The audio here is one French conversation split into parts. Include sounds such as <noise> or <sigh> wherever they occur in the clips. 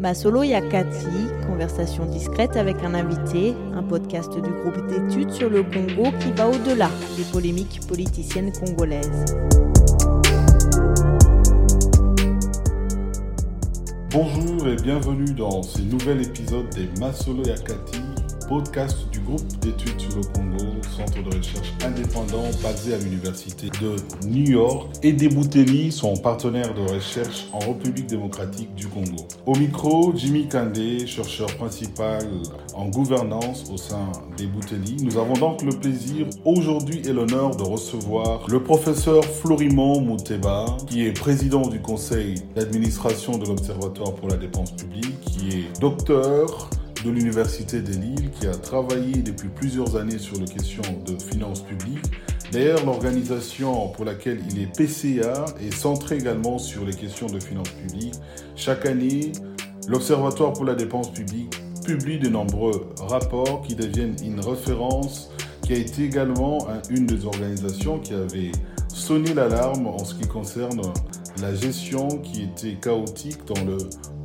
Masolo Yakati, conversation discrète avec un invité, un podcast du groupe d'études sur le Congo qui va au-delà des polémiques politiciennes congolaises. Bonjour et bienvenue dans ce nouvel épisode des Masolo Yakati, podcast du groupe d'études sur le Congo, centre de recherche indépendant basé à l'université de New York. Et Debouteli, son partenaire de recherche en République démocratique du Congo. Au micro, Jimmy Kandé, chercheur principal en gouvernance au sein des Bouteli. Nous avons donc le plaisir aujourd'hui et l'honneur de recevoir le professeur Florimond Mouteba, qui est président du conseil d'administration de l'Observatoire pour la dépense publique, qui est docteur de l'Université de Lille qui a travaillé depuis plusieurs années sur les questions de finances publiques. D'ailleurs, l'organisation pour laquelle il est PCA est centrée également sur les questions de finances publiques. Chaque année, l'Observatoire pour la dépense publique publie de nombreux rapports qui deviennent une référence, qui a été également une des organisations qui avait sonné l'alarme en ce qui concerne la gestion qui était chaotique dans le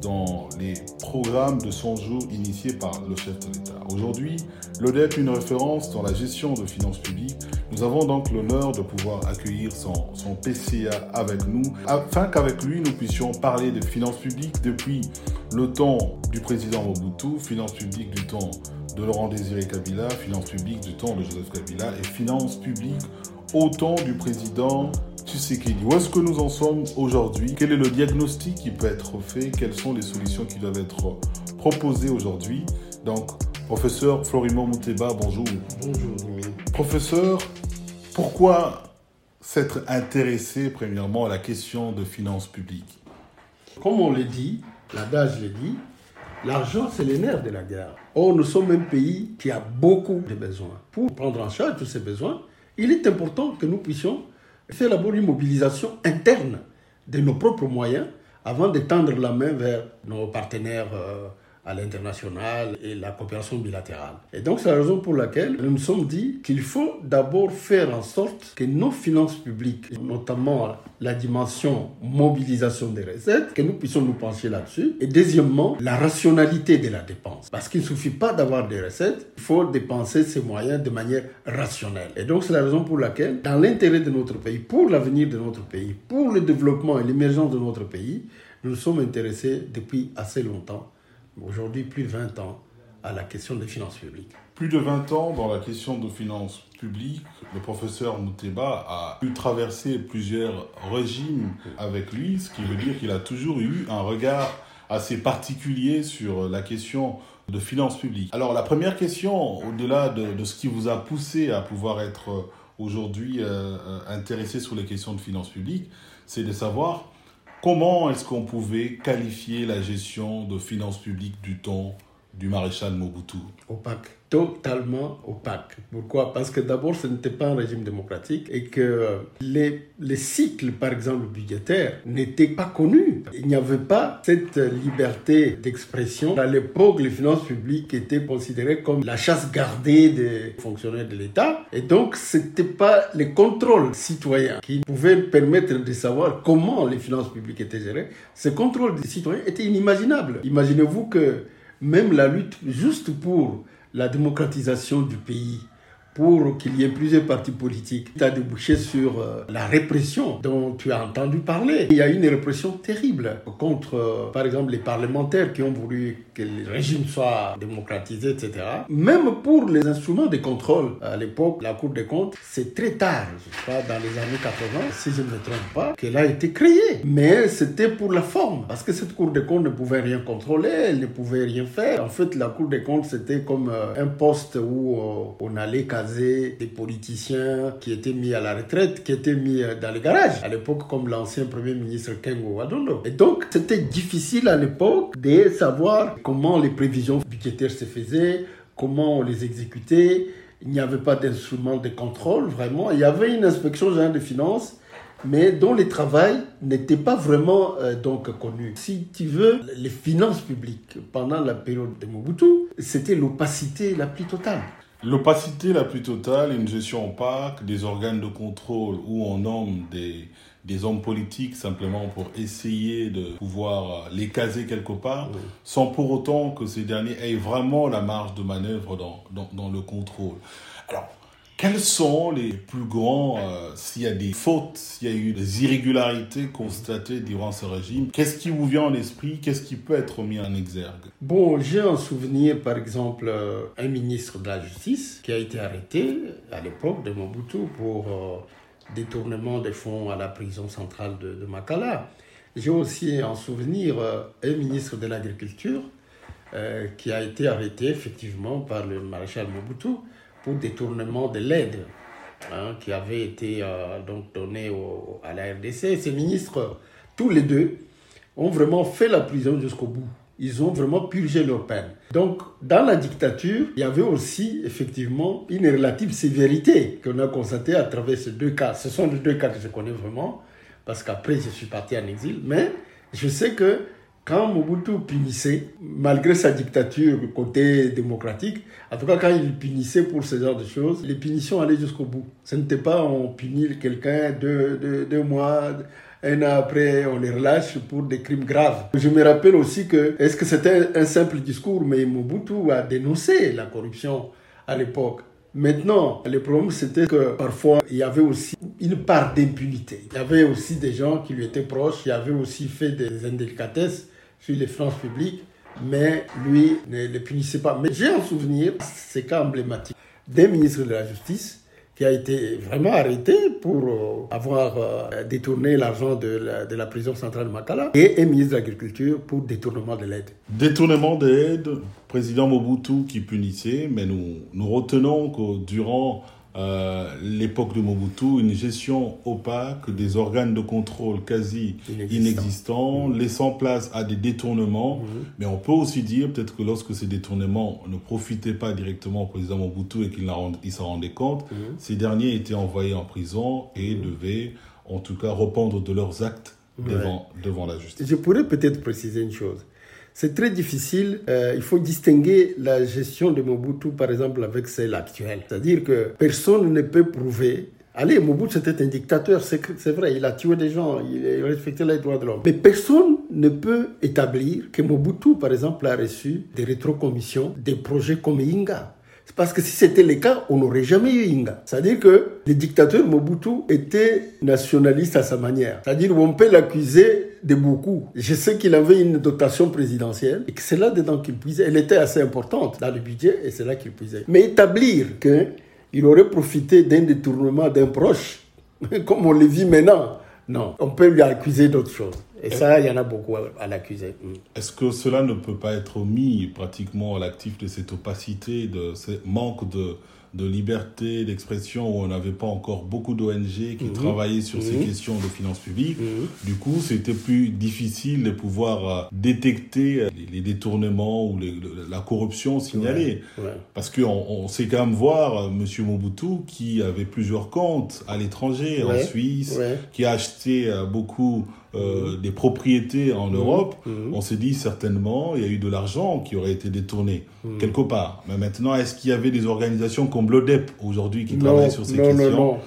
dans les programmes de 100 jours initiés par le chef de l'État. Aujourd'hui, l'ODEP est une référence dans la gestion de finances publiques. Nous avons donc l'honneur de pouvoir accueillir son, son PCA avec nous, afin qu'avec lui, nous puissions parler de finances publiques depuis le temps du président Mobutu, finances publiques du temps de Laurent Désiré Kabila, finances publiques du temps de Joseph Kabila et finances publiques au temps du président Tshisekedi. Où est-ce que nous en sommes aujourd'hui? Quel est le diagnostic qui peut être fait? Quelles sont les solutions qui doivent être proposées aujourd'hui? Donc, professeur Florimond Mouteba, bonjour. Bonjour, Professeur, pourquoi s'être intéressé premièrement à la question de finances publiques? Comme on le dit, l'adage le dit, l'argent c'est le nerf de la guerre. Or, nous sommes un pays qui a beaucoup de besoins. Pour prendre en charge tous ces besoins, il est important que nous puissions faire d'abord une mobilisation interne de nos propres moyens avant de tendre la main vers nos partenaires euh, à l'international et la coopération bilatérale. Et donc c'est la raison pour laquelle nous nous sommes dit qu'il faut d'abord faire en sorte que nos finances publiques, notamment la dimension mobilisation des recettes, que nous puissions nous pencher là-dessus. Et deuxièmement, la rationalité de la dépense. Parce qu'il ne suffit pas d'avoir des recettes, il faut dépenser ces moyens de manière rationnelle. Et donc c'est la raison pour laquelle, dans l'intérêt de notre pays, pour l'avenir de notre pays, pour le développement et l'émergence de notre pays, nous sommes intéressés depuis assez longtemps aujourd'hui plus de 20 ans à la question des finances publiques. Plus de 20 ans dans la question de finances publiques, le professeur Mouteba a pu traverser plusieurs régimes avec lui, ce qui veut dire qu'il a toujours eu un regard assez particulier sur la question de finances publiques. Alors la première question, au-delà de, ce qui vous a poussé à pouvoir être aujourd'hui euh, euh, intéressé sur les questions de finances publiques, c'est de savoir Comment est-ce qu'on pouvait qualifier la gestion de finances publiques du temps du maréchal Mobutu Opaque, totalement opaque. Pourquoi? Parce que d'abord, ce n'était pas un régime démocratique et que les, les cycles, par exemple, budgétaires, n'étaient pas connus. Il n'y avait pas cette liberté d'expression. À l'époque, les finances publiques étaient considérées comme la chasse gardée des fonctionnaires de l'État. Et donc, ce n'était pas les contrôles citoyens qui pouvaient permettre de savoir comment les finances publiques étaient gérées. Ce contrôle des citoyens était inimaginable. Imaginez-vous que même la lutte juste pour la démocratisation du pays, pour qu'il y ait plusieurs partis politiques, a débouché sur euh, la répression dont tu as entendu parler. Il y a une répression terrible contre, euh, par exemple, les parlementaires qui ont voulu que le régime soit démocratisé, etc. Même pour les instruments de contrôle, à l'époque, la Cour des comptes, c'est très tard, je crois, dans les années 80, si je ne me trompe pas, qu'elle a été créée. Mais c'était pour la forme, parce que cette Cour des comptes ne pouvait rien contrôler, elle ne pouvait rien faire. En fait, la Cour des comptes, c'était comme euh, un poste où on allait des politiciens qui étaient mis à la retraite, qui étaient mis euh, dans les garages, à l'époque comme l'ancien Premier ministre Kengo Wadondo. Et donc, c'était difficile à l'époque de savoir comment les prévisions budgétaires se faisaient, comment on les exécutait. Il n'y avait pas d'instrument de contrôle, vraiment. Il y avait une inspection générale des finances, mais dont le travail n'était pas vraiment euh, donc connu. Si tu veux, les finances publiques pendant la période de Mobutu, c'était l'opacité la plus totale. L'opacité la plus totale, une gestion opaque, des organes de contrôle où on nomme des, des hommes politiques simplement pour essayer de pouvoir les caser quelque part, sans pour autant que ces derniers aient vraiment la marge de manœuvre dans, dans, dans le contrôle. Alors, quels sont les plus grands, euh, s'il y a des fautes, s'il y a eu des irrégularités constatées durant ce régime Qu'est-ce qui vous vient en esprit Qu'est-ce qui peut être mis en exergue? Bon, j'ai un souvenir, par exemple, euh, un ministre de la Justice qui a été arrêté à l'époque de Mobutu pour euh, détournement des fonds à la prison centrale de, de Makala. J'ai aussi en souvenir un ministre de l'Agriculture qui a été arrêté effectivement par le maréchal Mobutu pour détournement de l'aide hein, qui avait été euh, donc donnée à la RDC. Ces ministres, tous les deux, ont vraiment fait la prison jusqu'au bout. Ils ont vraiment purgé leur peine. Donc, dans la dictature, il y avait aussi effectivement une relative sévérité qu'on a constatée à travers ces deux cas. Ce sont les deux cas que je connais vraiment, parce qu'après, je suis parti en exil. Mais je sais que quand Mobutu punissait, malgré sa dictature côté démocratique, en tout cas quand il punissait pour ce genre de choses, les punitions allaient jusqu'au bout. Ce n'était pas on punit quelqu'un deux, deux, mois, un an après, on les relâche pour des crimes graves. Je me rappelle aussi que, est-ce que c'était un simple discours, mais Mobutu a dénoncé la corruption à l'époque. Maintenant, le problème, c'était que parfois, il y avait aussi une part d'impunité. Il y avait aussi des gens qui lui étaient proches, qui avaient aussi fait des indélicatesses sur les finances publiques, mais lui ne les punissait pas. Mais j'ai un souvenir, c'est cas emblématique, d'un ministre de la Justice qui a été vraiment arrêté pour euh, avoir euh, détourné l'argent de la, de la, prison centrale de Makala et un ministre de l'Agriculture pour détournement de l'aide. Détournement d'aide, président Mobutu qui punissait, mais nous, nous retenons que durant euh, l'époque de Mobutu, une gestion opaque, des organes de contrôle quasi inexistants, mmh. laissant place à des détournements. Mmh. Mais on peut aussi dire peut-être que lorsque ces détournements ne profitaient pas directement au président Mobutu et qu'il s'en rendait compte, mmh. ces derniers étaient envoyés en prison et devaient en tout cas répondre de leurs actes devant, devant la justice. Je pourrais peut-être préciser une chose c'est très difficile. Euh, il faut distinguer la gestion de Mobutu, par exemple, avec celle actuelle. C'est-à-dire que personne ne peut prouver. Allez, Mobutu, c'était un dictateur, c'est vrai, il a tué des gens, il respectait les droits de l'homme. Mais personne ne peut établir que Mobutu, par exemple, a reçu des rétrocommissions des projets comme Inga. Parce que si c'était le cas, on n'aurait jamais eu Inga. C'est-à-dire que le dictateur Mobutu était nationaliste à sa manière. C'est-à-dire qu'on peut l'accuser de beaucoup. Je sais qu'il avait une dotation présidentielle et que c'est là-dedans qu'il puisait. Elle était assez importante dans le budget et c'est là qu'il puisait. Mais établir qu'il aurait profité d'un détournement d'un proche, <laughs> comme on le vit maintenant, non. On peut lui accuser d'autres choses. Et ça, il y en a beaucoup à, l'accuser. Mm. Est-ce que cela ne peut pas être mis pratiquement à l'actif de cette opacité, de ce manque de, de liberté d'expression où on n'avait pas encore beaucoup d'ONG qui mhm. travaillaient sur ces mhm. questions de finances publiques. Mhm. Du coup, c'était plus difficile de pouvoir euh, détecter euh, les, détournements ou la corruption signalée. Parce qu'on on sait quand même voir euh, M. Mobutu qui avait plusieurs comptes à l'étranger, en Suisse, qui a acheté beaucoup euh, des propriétés en mmh. Europe, mmh. on s'est dit certainement il y a eu de l'argent qui aurait été détourné mmh. quelque part. Mais maintenant, est-ce qu'il y avait des organisations comme l'ODEP aujourd'hui qui travaillent sur ces questions non, non.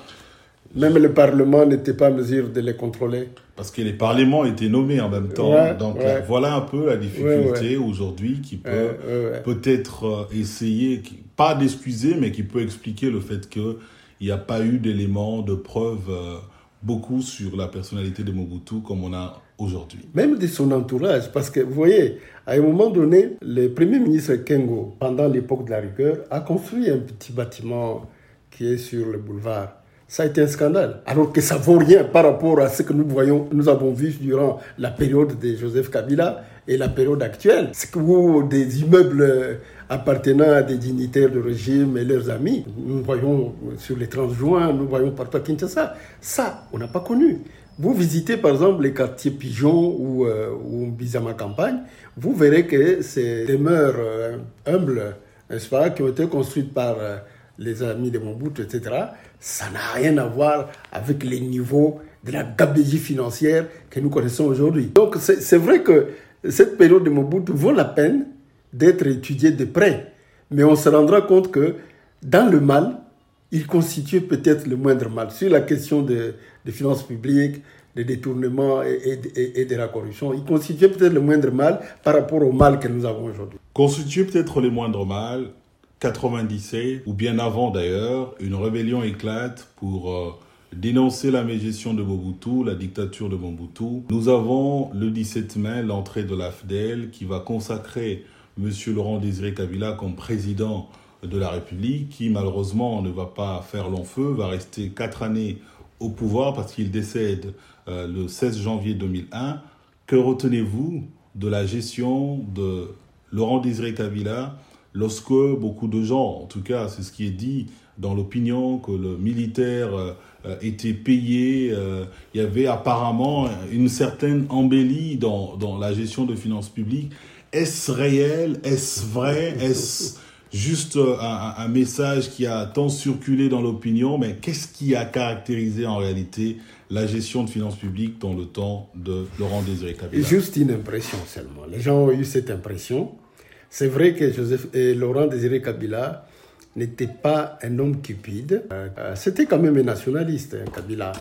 Même le Parlement n'était pas en mesure de les contrôler. Parce que les parlements étaient nommés en même temps. Donc voilà un peu la difficulté aujourd'hui qui peut peut-être euh, essayer, pas d'excuser, mais qui peut expliquer le fait qu'il n'y a pas eu d'éléments de preuve. Euh, beaucoup sur la personnalité de Mobutu comme on a aujourd'hui. Même de son entourage, parce que vous voyez, à un moment donné, le premier ministre Kengo, pendant l'époque de la rigueur, a construit un petit bâtiment qui est sur le boulevard. Ça a été un scandale. Alors que ça vaut rien par rapport à ce que nous voyons, nous avons vu durant la période de Joseph Kabila et la période actuelle. Que des immeubles appartenant à des dignitaires de régime et leurs amis. Nous voyons sur les 30 juin, nous voyons partout Kinshasa. Ça, on n'a pas connu. Vous visitez par exemple les quartiers Pigeon ou, euh, Bizama Campagne, vous verrez que ces demeures humbles, n'est-ce pas, qui ont été construites par euh, les amis de Mobutu, etc., ça n'a rien à voir avec les niveaux de la gabegie financière que nous connaissons aujourd'hui. Donc c'est vrai que cette période de Mobutu vaut la peine d'être étudié de près. Mais on se rendra compte que dans le mal, il constitue peut-être le moindre mal. Sur la question des finances publiques, des détournements et, de la corruption, il constituait peut-être le moindre mal par rapport au mal que nous avons aujourd'hui. Constituait peut-être le moindre mal. 97, ou bien avant d'ailleurs, une rébellion éclate pour euh, dénoncer la mégestion de Mobutu, la dictature de Mobutu. Nous avons le 17 mai l'entrée de l'AFDEL qui va consacrer M. Laurent Désiré Kabila comme président de la République, qui malheureusement ne va pas faire long feu, va rester quatre années au pouvoir parce qu'il décède euh, le 16 janvier 2001. Que retenez-vous de la gestion de Laurent Désiré Kabila lorsque beaucoup de gens, en tout cas c'est ce qui est dit dans l'opinion, que le militaire euh, était payé, euh, il y avait apparemment une certaine embellie dans, dans la gestion de finances publiques. Est-ce réel? Est-ce vrai? Est-ce juste un, un, message qui a tant circulé dans l'opinion? Mais qu'est-ce qui a caractérisé en réalité la gestion de finances publiques dans le temps de Laurent Désiré Kabila? Juste une impression seulement. Les gens ont eu cette impression. C'est vrai que Joseph et Laurent Désiré Kabila n'était pas un homme cupide. Euh, c'était quand même un nationaliste, hein, Kabila.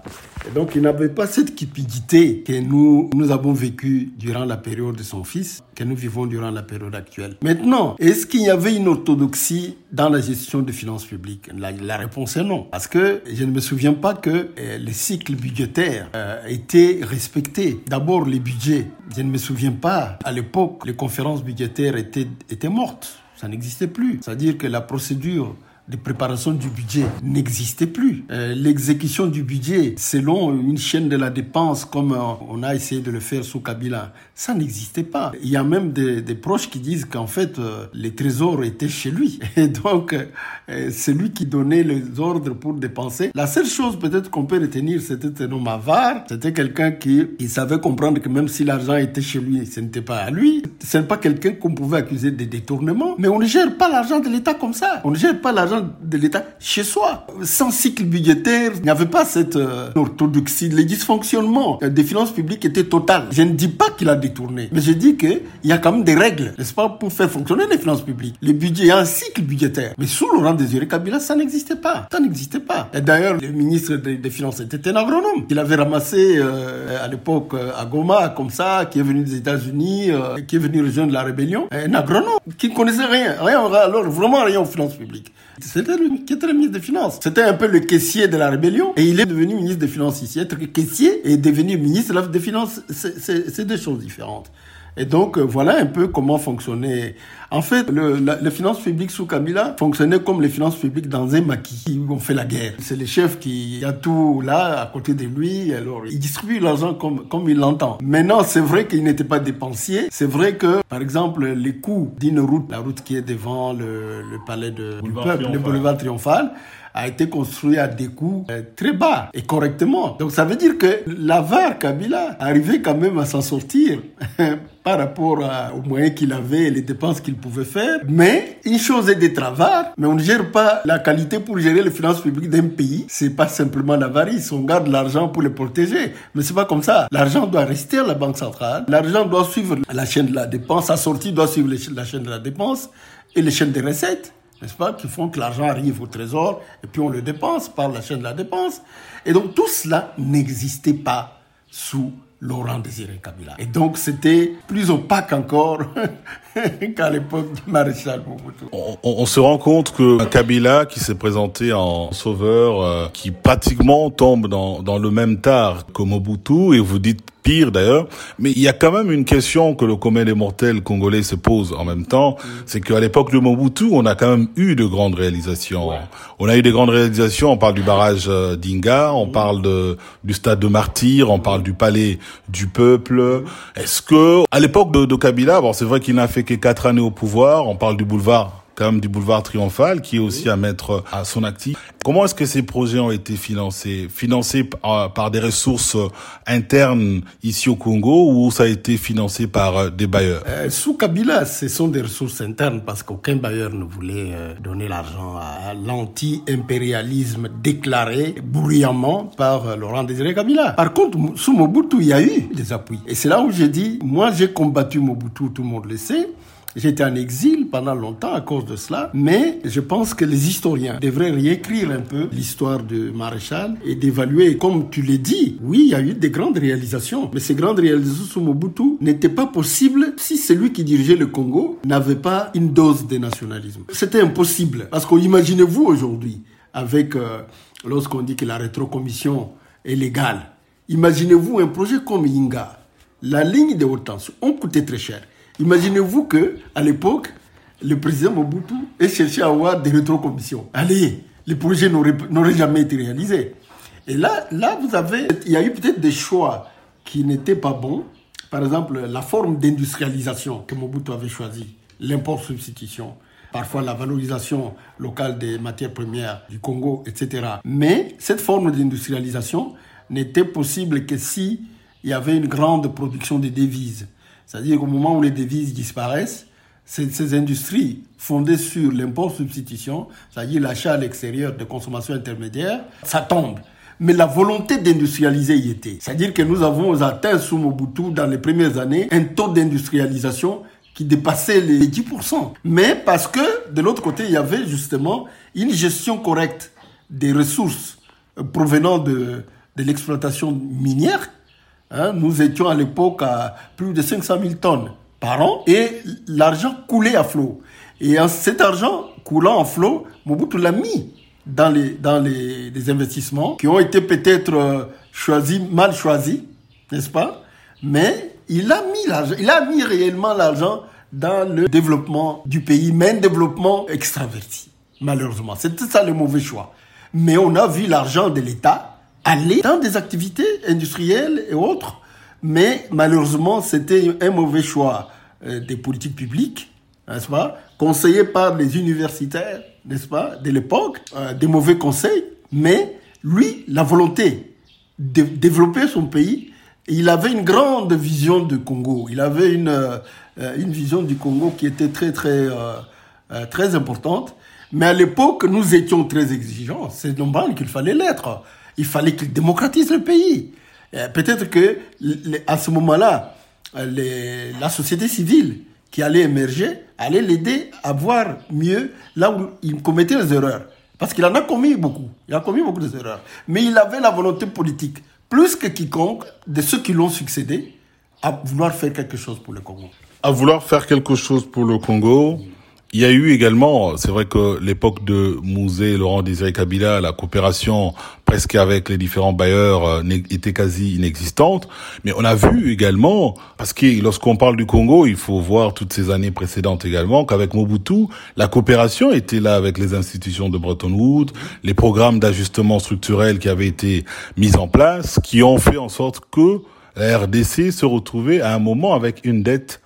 Donc il n'avait pas cette cupidité que nous, nous avons vécu durant la période de son fils, que nous vivons durant la période actuelle. Maintenant, est-ce qu'il y avait une orthodoxie dans la gestion des finances publiques? La, réponse est non. Parce que je ne me souviens pas que euh, les cycles budgétaires euh, étaient respectés. D'abord, les budgets. Je ne me souviens pas, à l'époque, les conférences budgétaires étaient, étaient mortes. Ça n'existait plus. C'est-à-dire que la procédure de préparation du budget n'existait plus. Euh, L'exécution du budget selon une chaîne de la dépense comme euh, on a essayé de le faire sous Kabila, ça n'existait pas. Il y a même des, proches qui disent qu'en fait euh, les trésors étaient chez lui <laughs> et donc euh, c'est lui qui donnait les ordres pour dépenser. La seule chose peut-être qu'on peut retenir, c'était un homme avare, c'était quelqu'un qui il savait comprendre que même si l'argent était chez lui, ce n'était pas à lui. Ce n'est pas quelqu'un qu'on pouvait accuser de détournement, mais on ne gère pas l'argent de l'État comme ça. On ne gère pas l'argent de l'État chez soi. Sans cycle budgétaire, il n'y avait pas cette euh, orthodoxie. Les dysfonctionnements des finances publiques étaient total. Je ne dis pas qu'il a détourné, mais je dis qu'il y a quand même des règles, n'est-ce pas, pour faire fonctionner les finances publiques. Le budget, il y a un cycle budgétaire. Mais sous Laurent Désiré Kabila, ça n'existait pas. Ça n'existait pas. Et d'ailleurs, le ministre des, Finances était un agronome. Il avait ramassé euh, à l'époque à Goma, comme ça, qui est venu des États-Unis, euh, qui est venu rejoindre la rébellion. Un agronome qui ne connaissait rien, rien, alors vraiment rien aux finances publiques. C'était lui qui était le ministre des Finances. C'était un peu le caissier de la rébellion et il est devenu ministre des Finances ici. Être caissier et devenir ministre des Finances, c'est deux choses différentes. Et donc, voilà un peu comment fonctionnait. En fait, le, la, les finances publiques sous Kabila fonctionnaient comme les finances publiques dans un maquis où on fait la guerre. C'est le chef qui a tout là, à côté de lui, alors il distribue l'argent comme, comme il l'entend. Maintenant, c'est vrai qu'il n'était pas dépensier. C'est vrai que, par exemple, les coûts d'une route, la route qui est devant le, le palais de, du peuple, le boulevard triomphal, a été construit à des coûts euh, très bas et correctement. Donc ça veut dire que l'avare Kabila arrivait quand même à s'en sortir <laughs> par rapport à, aux moyens qu'il avait et les dépenses qu'il pouvait faire. Mais une chose est d'être avare, mais on ne gère pas la qualité pour gérer les finances publiques d'un pays. C'est pas simplement l'avarice. On garde l'argent pour le protéger. Mais c'est pas comme ça. L'argent doit rester à la banque centrale. L'argent doit suivre la chaîne de la dépense. Sa sortie doit suivre la chaîne de la dépense et les chaînes des recettes n'est-ce pas, qui font que l'argent arrive au trésor et puis on le dépense par la chaîne de la dépense. Et donc tout cela n'existait pas sous Laurent Désiré Kabila. Et donc c'était plus opaque encore <laughs> <laughs> qu'à l'époque du maréchal Mobutu. On, on, se rend compte que Kabila, qui s'est présenté en sauveur, euh, qui pratiquement tombe dans, dans le même tard que Mobutu, et vous dites pire d'ailleurs, mais il y a quand même une question que le commun des mortels congolais se pose en même temps, c'est qu'à l'époque de Mobutu, on a quand même eu de grandes réalisations. Ouais. On a eu des grandes réalisations, on parle du barrage euh, d'Inga, on parle de, du stade de Martyr, on parle du palais du peuple. Est-ce que, à l'époque de, de Kabila, bon, c'est vrai qu'il n'a fait quatre années au pouvoir, on parle du boulevard même du boulevard triomphal qui est aussi à mettre à son actif. Comment est-ce que ces projets ont été financés? Financés par, par, des ressources internes ici au Congo ou ça a été financé par des bailleurs? Euh, Sous Kabila, ce sont des ressources internes parce qu'aucun bailleur ne voulait euh, donner l'argent à l'anti-impérialisme déclaré bruyamment par euh, Laurent Désiré Kabila. Par contre, sous Mobutu, il y a eu des appuis. Et c'est là où j'ai dit, moi j'ai combattu Mobutu, tout le monde le sait. J'étais en exil pendant longtemps à cause de cela, mais je pense que les historiens devraient réécrire un peu l'histoire de Maréchal et d'évaluer, comme tu l'as dit, oui, il y a eu des grandes réalisations, mais ces grandes réalisations sous Mobutu n'étaient pas possibles si celui qui dirigeait le Congo n'avait pas une dose de nationalisme. C'était impossible, parce qu'imaginez-vous aujourd'hui, avec, euh, lorsqu'on dit que la rétrocommission est légale, imaginez-vous un projet comme Inga, la ligne de haute tension, on coûtait très cher. Imaginez-vous que à l'époque, le président Mobutu ait cherché à avoir des rétrocommissions. Allez, les projets n'auraient jamais été réalisés. Et là, là, vous avez, il y a eu peut-être des choix qui n'étaient pas bons. Par exemple, la forme d'industrialisation que Mobutu avait choisi, l'import-substitution, parfois la valorisation locale des matières premières du Congo, etc. Mais cette forme d'industrialisation n'était possible que si il y avait une grande production de devises. C'est-à-dire qu'au moment où les devises disparaissent, ces, industries fondées sur l'import-substitution, c'est-à-dire l'achat à l'extérieur de consommation intermédiaire, ça tombe. Mais la volonté d'industrialiser y était. C'est-à-dire que nous avons atteint sous Mobutu, dans les premières années, un taux d'industrialisation qui dépassait les 10%. Mais parce que, de l'autre côté, il y avait justement une gestion correcte des ressources provenant de, de l'exploitation minière Hein, nous étions à l'époque à plus de 500 000 tonnes par an et l'argent coulait à flot. Et cet argent coulant en flot, Mobutu l'a mis dans les, dans les, investissements qui ont été peut-être euh, choisis, mal choisis, n'est-ce pas? Mais il a mis l'argent, il a mis réellement l'argent dans le développement du pays, mais un développement extraverti, malheureusement. C'était ça le mauvais choix. Mais on a vu l'argent de l'État aller dans des activités industrielles et autres. Mais malheureusement, c'était un mauvais choix euh, des politiques publiques, n'est-ce pas Conseillé par les universitaires, n'est-ce pas, de l'époque, euh, des mauvais conseils. Mais lui, la volonté de développer son pays, il avait une grande vision du Congo. Il avait une, euh, une vision du Congo qui était très, très, très importante. Mais à l'époque, nous étions très exigeants. C'est normal qu'il fallait l'être il fallait qu'il démocratise le pays. Euh, peut-être que à ce moment-là, euh, la société civile qui allait émerger allait l'aider à voir mieux là où il commettait les erreurs. Parce qu'il en a commis beaucoup. Il a commis beaucoup d'erreurs. Mais il avait la volonté politique, plus que quiconque de ceux qui l'ont succédé, à vouloir faire quelque chose pour le Congo. À vouloir faire quelque chose pour le Congo, il y a eu également, c'est vrai que l'époque de Mouzé, Laurent Désiré Kabila, la coopération presque avec les différents bailleurs euh, était quasi inexistante. Mais on a vu également, parce que lorsqu'on parle du Congo, il faut voir toutes ces années précédentes également, qu'avec Mobutu, la coopération était là avec les institutions de Bretton Woods, les programmes d'ajustement structurel qui avaient été mis en place, qui ont fait en sorte que la RDC se retrouvait à un moment avec une dette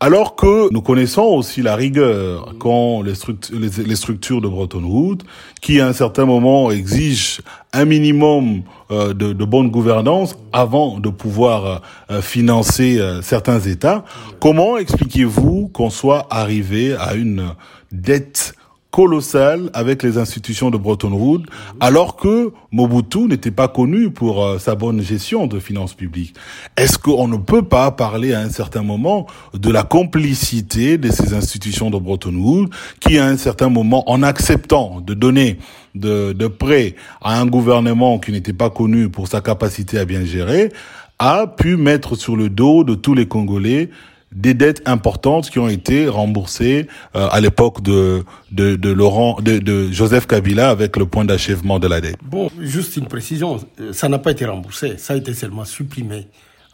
Alors que nous connaissons aussi la rigueur quand les, structures, de Bretton Woods, qui à un certain moment exigent un minimum euh, de, de, bonne gouvernance avant de pouvoir euh, financer euh, certains États. Comment expliquez-vous qu'on soit arrivé à une dette colossal avec les institutions de Bretton Woods, alors que Mobutu n'était pas connu pour euh, sa bonne gestion de finances publiques. Est-ce qu'on ne peut pas parler à un certain moment de la complicité de ces institutions de Bretton Woods qui, à un certain moment, en acceptant de donner de, de prêts à un gouvernement qui n'était pas connu pour sa capacité à bien gérer, a pu mettre sur le dos de tous les Congolais des dettes importantes qui ont été remboursées euh, à l'époque de, de, de Laurent de, de, Joseph Kabila avec le point d'achèvement de la dette. Bon, juste une précision, ça n'a pas été remboursé, ça a été seulement supprimé.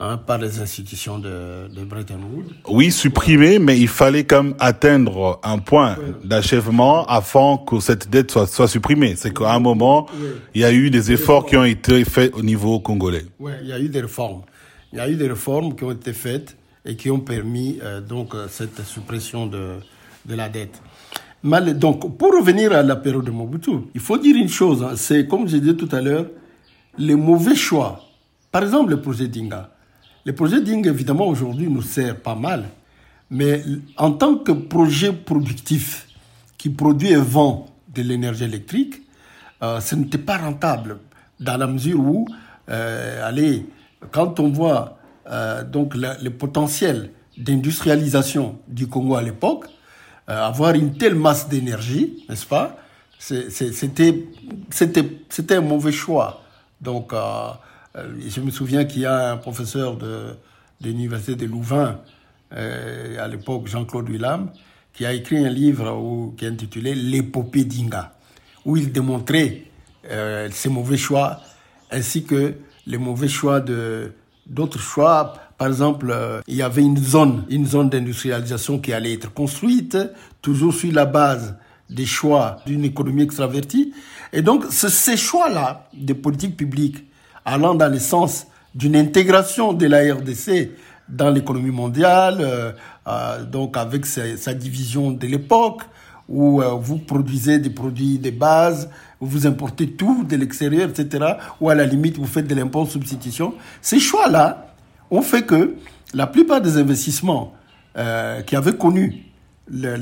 Hein, par les institutions de, de, Bretton Woods. Oui, supprimé, mais il fallait quand même atteindre un point d'achèvement afin que cette dette soit, soit supprimée. C'est qu'à un moment, il y a eu des efforts qui ont été faits au niveau congolais. Oui, il y a eu des réformes. Il y a eu des réformes qui ont été faites et qui ont permis euh, donc euh, cette suppression de, de la dette. Mal, donc, pour revenir à la de Mobutu, il faut dire une chose, hein, c'est comme je disais tout à l'heure, les mauvais choix. Par exemple, le projet Dinga. Le projet Dinga, évidemment, aujourd'hui, nous sert pas mal, mais en tant que projet productif qui produit et vend de l'énergie électrique, euh, ce n'était pas rentable, dans la mesure où, euh, allez, quand on voit euh, donc le, potentiel d'industrialisation du Congo à l'époque, euh, avoir une telle masse d'énergie, n'est-ce pas C'était un mauvais choix. Donc, euh, je me souviens qu'il y a un professeur de, de l'université de Louvain, à l'époque Jean-Claude Willam, qui a écrit un livre qui est intitulé L'épopée d'Inga, où il démontrait ces mauvais choix ainsi que les mauvais choix de d'autres choix. Par exemple, euh, il y avait une zone, une zone d'industrialisation qui allait être construite, toujours sur la base des choix d'une économie extravertie. Et donc, ces choix-là des politiques publiques allant dans le sens d'une intégration de la RDC dans l'économie mondiale, euh, euh, donc avec sa, sa division de l'époque, où vous produisez des produits de base, vous importez tout de l'extérieur, etc., ou à la limite, vous faites de l'impôt substitution. Ces choix-là ont fait que la plupart des investissements euh, qui avaient connu, le,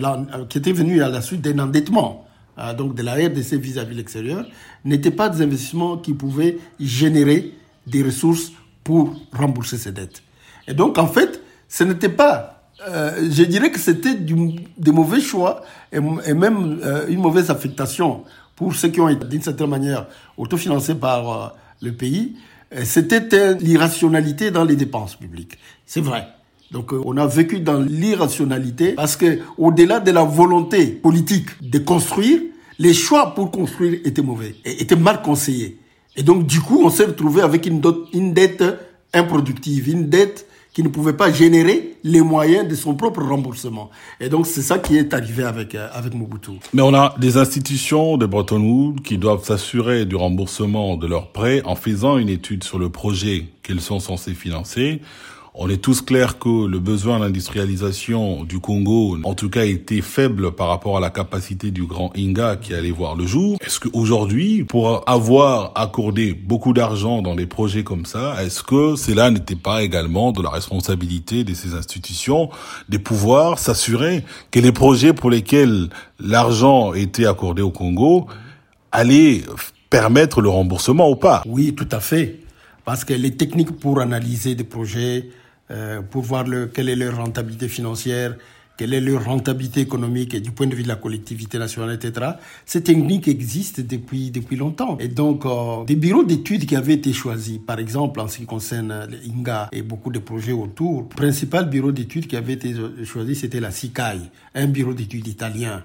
qui étaient venus à la suite d'un endettement, euh, donc de la RDC vis-à-vis de l'extérieur, n'étaient pas des investissements qui pouvaient générer des ressources pour rembourser ces dettes. Et donc, en fait, ce n'était pas, euh, je dirais que c'était des mauvais choix et, même euh, une mauvaise affectation pour ceux qui ont été d'une certaine manière autofinancés par euh, le pays, euh, c'était l'irrationalité dans les dépenses publiques. C'est vrai. Donc euh, on a vécu dans l'irrationalité parce que au-delà de la volonté politique de construire, les choix pour construire étaient mauvais, étaient mal conseillés. Et donc du coup, on s'est retrouvé avec une dette improductive, une dette qui ne pouvait pas générer les moyens de son propre remboursement. Et donc c'est ça qui est arrivé avec euh, avec Mobutu. Mais on a des institutions de Bretton Woods qui doivent s'assurer du remboursement de leurs prêts en faisant une étude sur le projet qu'ils sont censés financer. On est tous clairs que le besoin d'industrialisation du Congo, en tout cas, était faible par rapport à la capacité du grand Inga qui allait voir le jour. Est-ce qu'aujourd'hui, pour avoir accordé beaucoup d'argent dans des projets comme ça, est-ce que cela n'était pas également de la responsabilité de ces institutions de pouvoir s'assurer que les projets pour lesquels l'argent était accordé au Congo allaient permettre le remboursement ou pas? Oui, tout à fait. Parce que les techniques pour analyser des projets, euh, pour voir le, quelle est leur rentabilité financière, quelle est leur rentabilité économique et du point de vue de la collectivité nationale, etc. Ces techniques existent depuis, depuis longtemps. Et donc, euh, des bureaux d'études qui avaient été choisis, par exemple, en ce qui concerne l'INGA et beaucoup de projets autour, le principal bureau d'études qui avait été choisi, c'était la SICAI, un bureau d'études italien,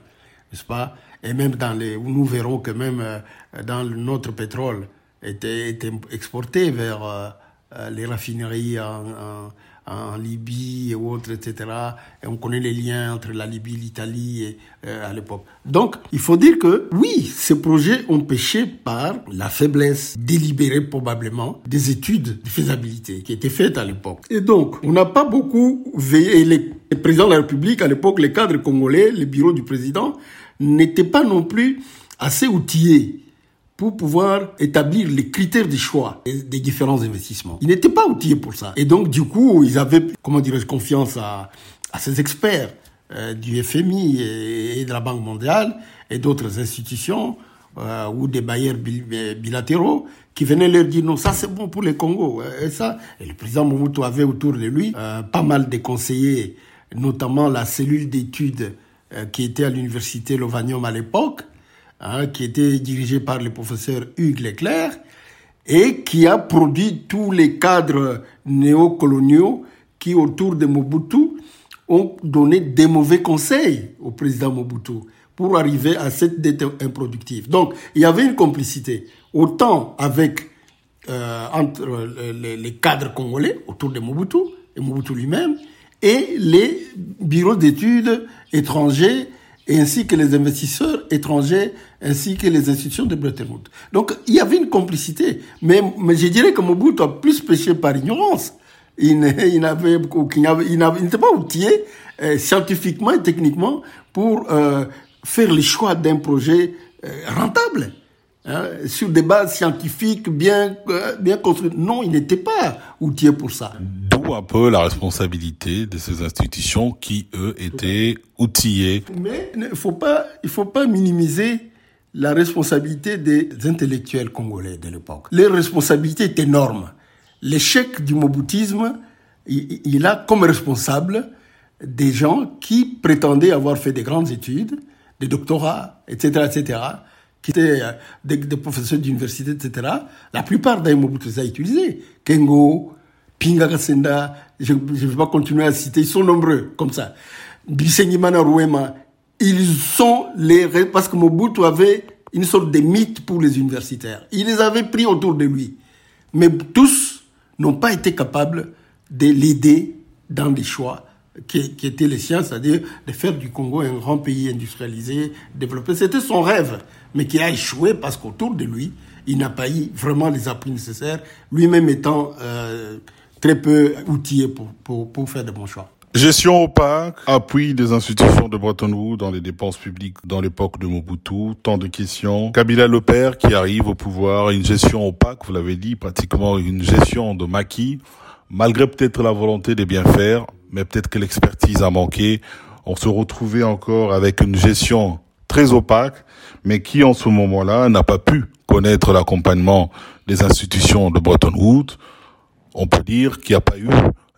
n'est-ce pas? Et même dans les, nous verrons que même euh, dans notre pétrole était, était exporté vers les raffineries en Libye et autres, etc. Et on connaît les liens entre la Libye et l'Italie euh, à l'époque. Donc, il faut dire que oui, ces projets ont péché par la faiblesse délibérée probablement des études de faisabilité qui étaient faites à l'époque. Et donc, on n'a pas beaucoup veillé. Et les, les présidents de la République, à l'époque, les cadres congolais, les bureaux du président, n'étaient pas non plus assez outillés pour pouvoir établir les critères de choix des différents investissements. Ils n'étaient pas outillés pour ça. Et donc, du coup, ils avaient, comment dirais-je, confiance à, à ces experts euh, du FMI et, de la Banque mondiale et d'autres institutions euh, ou des bailleurs bilatéraux qui venaient leur dire non, ça c'est bon pour les Congo. Et ça, et le président Mobutu avait autour de lui euh, pas mal de conseillers, notamment la cellule d'études euh, qui était à l'université Lovanium à l'époque, Hein, qui était dirigé par le professeur Hugues Leclerc et qui a produit tous les cadres néocoloniaux qui, autour de Mobutu, ont donné des mauvais conseils au président Mobutu pour arriver à cette dette improductive. Donc, il y avait une complicité, autant avec euh, entre les, les, cadres congolais autour de Mobutu et Mobutu lui-même, et les bureaux d'études étrangers ainsi que les investisseurs étrangers, ainsi que les institutions de Bretton Woods. Donc, il y avait une complicité. Mais, mais je dirais que Mobutu a plus péché par ignorance. Il n'avait, n'était pas outillé euh, scientifiquement et techniquement pour euh, faire le choix d'un projet euh, rentable. Hein, sur des bases scientifiques bien, euh, bien construites. Non, il n'était pas outillé pour ça un peu la responsabilité de ces institutions qui, eux, étaient outillées. Mais il faut pas, il faut pas minimiser la responsabilité des intellectuels congolais de l'époque. Leur responsabilité est énorme. L'échec du moboutisme, il, a comme responsable des gens qui prétendaient avoir fait des grandes études, des doctorats, etc., etc., qui étaient euh, des, professeurs d'université, etc. La plupart d'ailleurs Mobutu les a utilisés. Kengo, Pinga Kasenda, je ne vais pas continuer à citer, ils sont nombreux comme ça. Bisenyimana Ruema, ils sont les... Parce que Mobutu avait une sorte de mythe pour les universitaires. Il les avait pris autour de lui. Mais tous n'ont pas été capables de l'aider dans des choix qui, étaient les siens, c'est-à-dire de faire du Congo un grand pays industrialisé, développé. C'était son rêve, mais qui a échoué parce qu'autour de lui, il n'a pas eu vraiment les appuis nécessaires, lui-même étant euh, très peu outillé pour, pour, pour faire de bons choix. Gestion opaque, appui des institutions de Bretton Woods dans les dépenses publiques dans l'époque de Mobutu, tant de questions. Kabila le père qui arrive au pouvoir, une gestion opaque, vous l'avez dit, pratiquement une gestion de maquis, malgré peut-être la volonté de bien faire, mais peut-être que l'expertise a manqué. On se retrouvait encore avec une gestion très opaque, mais qui en ce moment-là n'a pas pu connaître l'accompagnement des institutions de Bretton Woods. On peut dire qu'il n'y a pas eu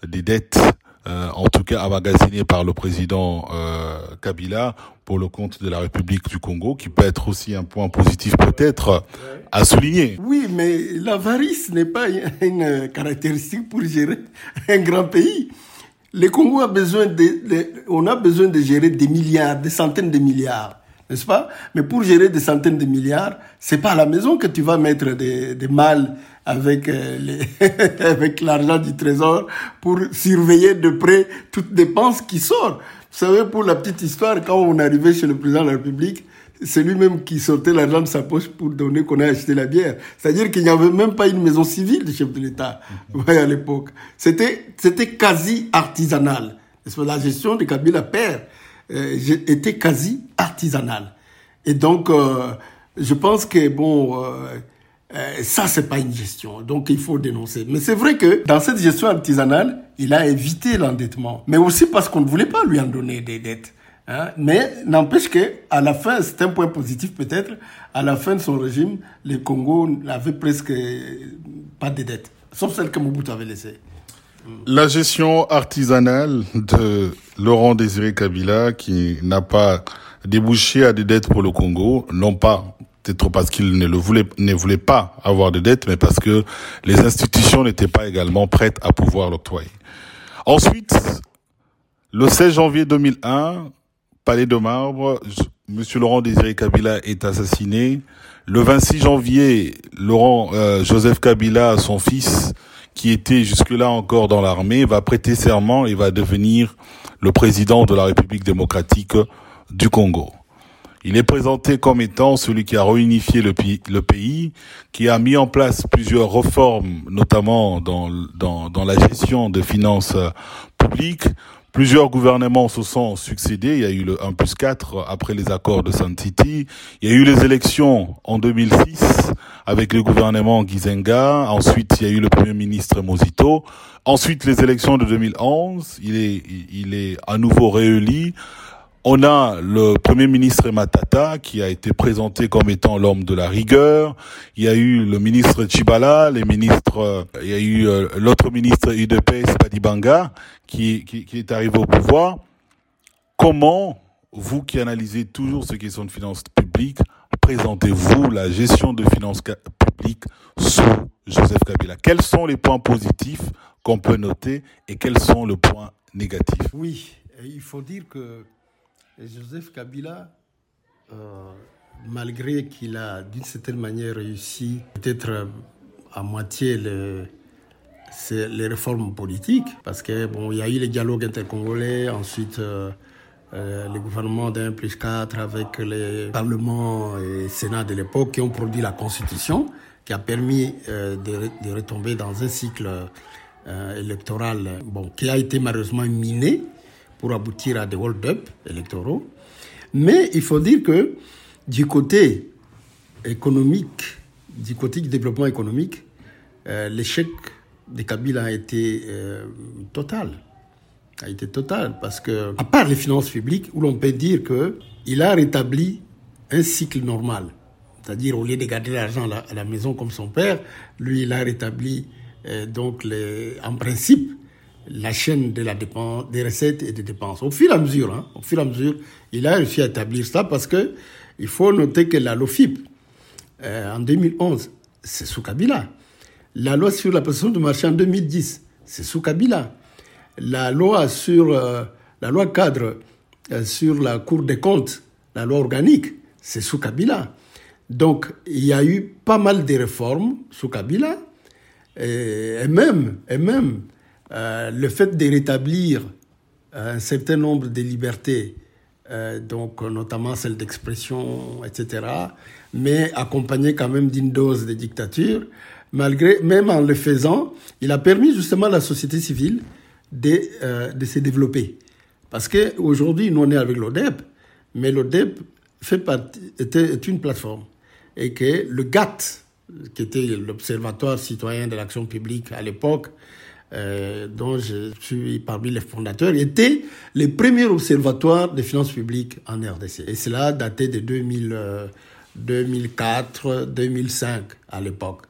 des dettes euh, en tout cas emmagasiné par le président euh, Kabila pour le compte de la République du Congo, qui peut être aussi un point positif peut-être à souligner. Oui, mais l'avarice n'est pas une caractéristique pour gérer un grand pays. Le Congo a besoin de, on a besoin de gérer des milliards, des centaines de milliards, n'est-ce pas? Mais pour gérer des centaines de milliards, c'est pas à la maison que tu vas mettre des, des mâles avec euh, <laughs> avec l'argent du trésor pour surveiller de près toute dépense qui sort. Vous savez, pour la petite histoire, quand on arrivait chez le président de la République, c'est lui-même qui sortait l'argent de sa poche pour donner qu'on ait acheté la bière. C'est-à-dire qu'il n'y avait même pas une maison civile du chef de l'État à l'époque. C'était c'était quasi artisanal. La gestion de Kabila père euh, était quasi artisanale. Et donc, euh, je pense que bon. Euh, euh, ça, c'est pas une gestion. Donc, il faut dénoncer. Mais c'est vrai que dans cette gestion artisanale, il a évité l'endettement. Mais aussi parce qu'on ne voulait pas lui en donner des dettes. Hein. Mais n'empêche que à la fin, c'est un point positif peut-être, à la fin de son régime, les Congo n'avaient presque pas de dettes. Sauf celles que Mobutu avait laissées. La gestion artisanale de Laurent Désiré Kabila, qui n'a pas débouché à des dettes pour le Congo, non pas peut-être parce qu'il ne voulait, pas avoir de dette, mais parce que les institutions n'étaient pas également prêtes à pouvoir l'octroyer. Ensuite, le 16 janvier 2001, Palais de Marbre, Monsieur Laurent Désiré Kabila est assassiné. Le 26 janvier, Laurent euh, Joseph Kabila, son fils, qui était jusque-là encore dans l'armée, va prêter serment et va devenir le président de la République démocratique du Congo. Il est présenté comme étant celui qui a réunifié le, pays, qui a mis en place plusieurs réformes, notamment dans, dans, dans la gestion des finances publiques. Plusieurs gouvernements se sont succédés. Il y a eu le 1 plus 4 après les accords de San Titi. Il y a eu les élections en 2006 avec le gouvernement Gizenga. Ensuite, il y a eu le premier ministre Mosito. Ensuite, les élections de 2011. Il est, il est à nouveau réélu. On a le Premier ministre Matata qui a été présenté comme étant l'homme de la rigueur. Il y a eu le ministre Chibala, les ministres, euh, il y a eu euh, l'autre ministre UDPS, Padibanga, qui, qui, est arrivé au pouvoir. Comment, vous qui analysez toujours ce qui sont de finances publiques, présentez-vous la gestion de finances publiques sous Joseph Kabila? Quels sont les points positifs qu'on peut noter et quels sont les points négatifs? Oui, il faut dire que Joseph Kabila, euh, malgré qu'il a d'une certaine manière réussi peut-être à moitié le, les réformes politiques, parce que bon, y a eu les dialogues intercongolais, ensuite euh, euh, le gouvernement d'un plus 4 avec les parlements et Sénat de l'époque qui ont produit la constitution, qui a permis de, retomber dans un cycle électoral qui a été malheureusement miné pour aboutir à des hold-up électoraux. Mais il faut dire que du côté économique, du côté du développement économique, euh, l'échec de Kabila a été euh, total. A été total parce que, à part les finances publiques, où l'on peut dire que il a rétabli un cycle normal. C'est-à-dire, au lieu de garder l'argent à, la maison comme son père, lui, il a rétabli euh, donc en principe la chaîne de la dépense, des recettes et des dépenses. Au fur et à mesure, hein, au à mesure, il a réussi à établir ça parce que il faut noter que la LOFIP, euh, en 2011, c'est sous Kabila. La loi sur la position du marché en 2010, c'est sous Kabila. La loi sur euh, la loi cadre euh, sur la Cour des comptes, la loi organique, c'est sous Kabila. Donc, il y a eu pas mal de réformes sous Kabila, et, même, et même euh, le fait de rétablir un certain nombre de libertés, euh, donc notamment celle d'expression, etc., mais accompagné quand même d'une dose de dictature, malgré, même en le faisant, il a permis justement à la société civile de, euh, de se développer. Parce qu'aujourd'hui, nous on est avec l'ODEP, mais l'ODEP était, est une plateforme. Et que le GATT, qui était l'Observatoire citoyen de l'action publique à l'époque, euh, dont je suis parmi les fondateurs, était le premier observatoire des finances publiques en RDC. Et cela datait de 2000, 2004, 2005 à l'époque.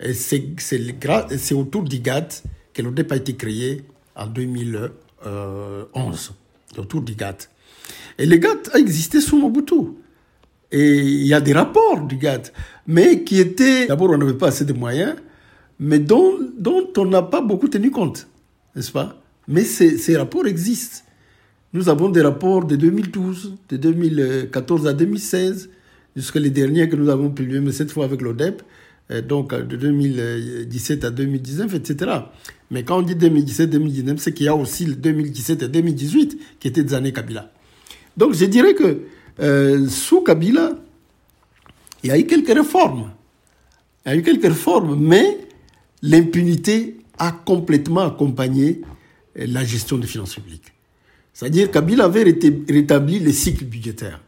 Et c'est autour du GATT que l'ODEP a été créé en 2011, autour du GATT. Et le GATT a existé sous Mobutu. Et il y a des rapports du GATT, mais qui étaient, d'abord on n'avait pas assez de moyens, mais dont, on n'a pas beaucoup tenu compte, n'est-ce pas? Mais ces, rapports existent. Nous avons des rapports de 2012, de 2014 à 2016, jusqu'à les derniers que nous avons publiés, mais cette fois avec l'ODEP, euh, donc de 2017 à 2019, etc. Mais quand on dit 2017-2019, c'est qu'il y a aussi le 2017 et 2018 qui étaient des années Kabila. Donc je dirais que euh, sous Kabila, il y a eu quelques réformes. Il y a eu quelques réformes, mais l'impunité a complètement accompagné euh, la gestion des finances publiques. C'est-à-dire Kabila avait rétabli les cycles budgétaires.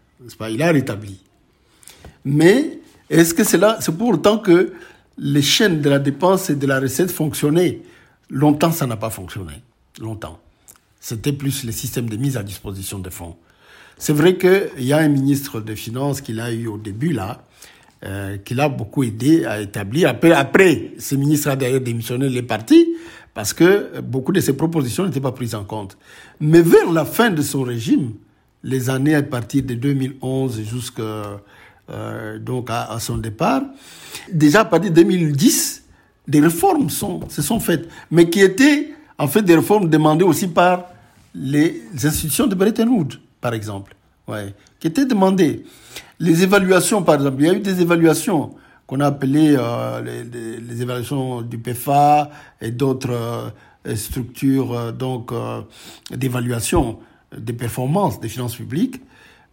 Il a rétabli. Mais est-ce que c'est c'est pour autant que les chaînes de la dépense et de la recette fonctionnaient? Longtemps, ça n'a pas fonctionné. Longtemps. C'était plus le système de mise à disposition de fonds. C'est vrai qu'il y a un ministre des Finances qu'il a eu au début, là, euh, qui l'a beaucoup aidé à établir. Après, après ce ministre a d'ailleurs démissionné les partis parce que beaucoup de ses propositions n'étaient pas prises en compte. Mais vers la fin de son régime, les années à partir de 2011 jusqu'à euh, donc à, son départ, déjà à partir de 2010, des réformes sont, se sont faites, mais qui étaient en fait des réformes demandées aussi par les institutions de Bretton Woods, par exemple, qui étaient demandées. Les évaluations, par exemple, il y a eu des évaluations qu'on a appelées euh, les, les, évaluations du PFA et d'autres euh, structures euh, donc d'évaluation des performances des finances publiques.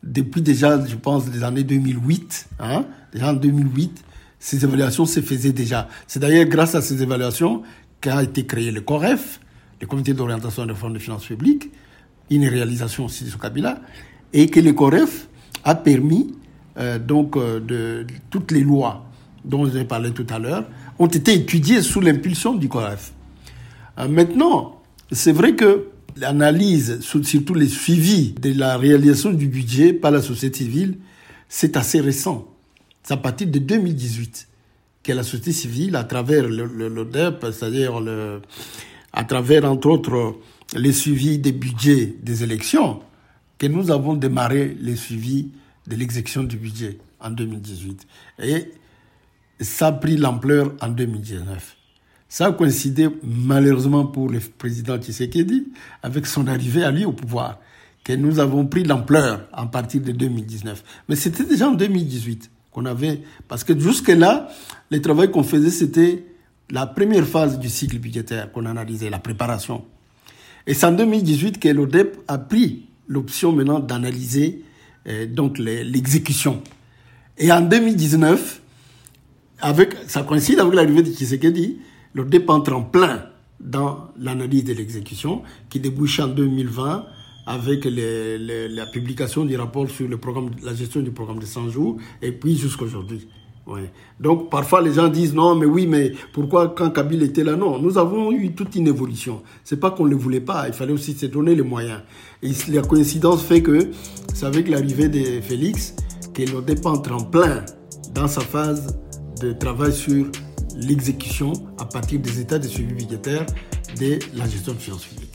Depuis déjà, je pense, les années 2008, hein, déjà en 2008, ces évaluations se faisaient déjà. C'est d'ailleurs grâce à ces évaluations qu'a été créé le COREF, le Comité d'orientation des fonds de finances publiques, une réalisation aussi de ce Kabila, et que le COREF a permis euh, donc euh, de, toutes les lois dont j'ai parlé tout à l'heure ont été étudiées sous l'impulsion du COREF. Euh, maintenant, c'est vrai que l'analyse, surtout les suivis de la réalisation du budget par la société civile, c'est assez récent. C'est à partir de 2018 que la société civile, à travers l'ODEP, c'est-à-dire à travers, entre autres, les suivis des budgets des élections, que nous avons démarré les suivis de l'exécution du budget en 2018. Et ça a pris l'ampleur en 2019. Ça a coïncidé malheureusement pour le président Tshisekedi avec son arrivée à lui au pouvoir, que nous avons pris l'ampleur en partir de 2019. Mais c'était déjà en 2018 qu'on avait, parce que jusque-là, le travail qu'on faisait, c'était la première phase du cycle budgétaire qu'on analysait, la préparation. Et c'est en 2018 que l'ODEP a pris l'option maintenant d'analyser euh, donc l'exécution. Et en 2019, avec, ça coïncide avec l'arrivée de Tshisekedi, l'ODEP entre en plein dans l'analyse de l'exécution qui débouche en 2020 avec la publication du rapport sur le programme, la gestion du programme de 100 jours et puis jusqu'à aujourd'hui. Donc parfois les gens disent non mais oui mais pourquoi quand Kabila était là? Non nous avons eu toute une évolution. C'est pas qu'on ne le voulait pas il fallait aussi se donner les moyens. Et la coïncidence fait que c'est avec l'arrivée de Félix que l'ODEP entre en plein dans sa phase de travail sur l'exécution à partir des états de suivi budgétaire de la gestion de finances publiques.